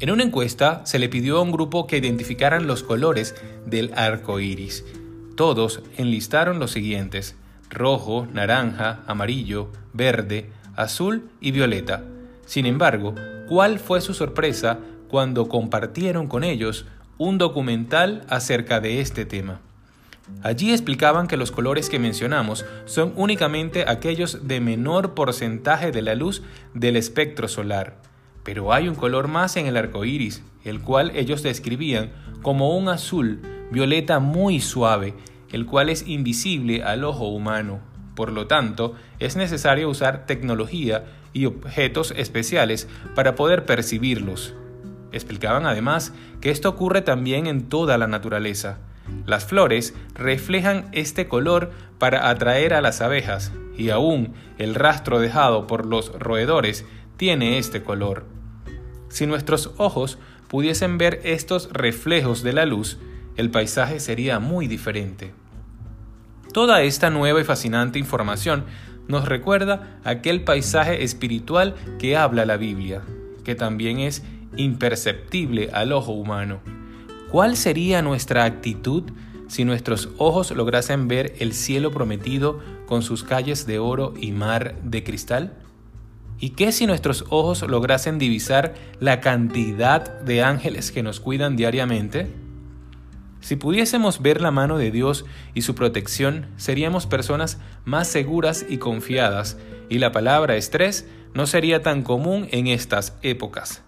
En una encuesta se le pidió a un grupo que identificaran los colores del arco iris. Todos enlistaron los siguientes: rojo, naranja, amarillo, verde, azul y violeta. Sin embargo, ¿cuál fue su sorpresa cuando compartieron con ellos un documental acerca de este tema? Allí explicaban que los colores que mencionamos son únicamente aquellos de menor porcentaje de la luz del espectro solar. Pero hay un color más en el arco iris, el cual ellos describían como un azul violeta muy suave, el cual es invisible al ojo humano. Por lo tanto, es necesario usar tecnología y objetos especiales para poder percibirlos. Explicaban además que esto ocurre también en toda la naturaleza. Las flores reflejan este color para atraer a las abejas y aún el rastro dejado por los roedores tiene este color. Si nuestros ojos pudiesen ver estos reflejos de la luz, el paisaje sería muy diferente. Toda esta nueva y fascinante información nos recuerda aquel paisaje espiritual que habla la Biblia, que también es imperceptible al ojo humano. ¿Cuál sería nuestra actitud si nuestros ojos lograsen ver el cielo prometido con sus calles de oro y mar de cristal? ¿Y qué si nuestros ojos lograsen divisar la cantidad de ángeles que nos cuidan diariamente? Si pudiésemos ver la mano de Dios y su protección, seríamos personas más seguras y confiadas, y la palabra estrés no sería tan común en estas épocas.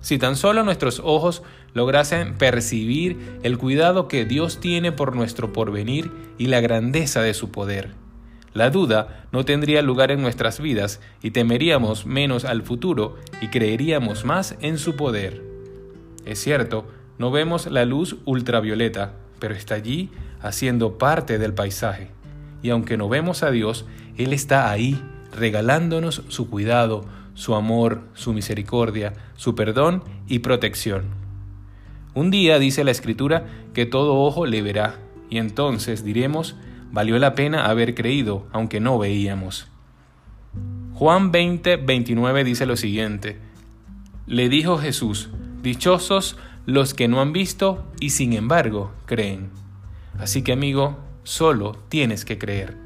Si tan solo nuestros ojos lograsen percibir el cuidado que Dios tiene por nuestro porvenir y la grandeza de su poder. La duda no tendría lugar en nuestras vidas y temeríamos menos al futuro y creeríamos más en su poder. Es cierto, no vemos la luz ultravioleta, pero está allí haciendo parte del paisaje. Y aunque no vemos a Dios, Él está ahí, regalándonos su cuidado, su amor, su misericordia, su perdón y protección. Un día dice la Escritura que todo ojo le verá, y entonces diremos, valió la pena haber creído, aunque no veíamos. Juan 20, 29 dice lo siguiente, le dijo Jesús, dichosos los que no han visto y sin embargo creen. Así que amigo, solo tienes que creer.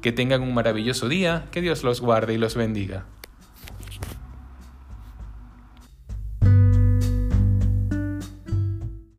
Que tengan un maravilloso día, que Dios los guarde y los bendiga.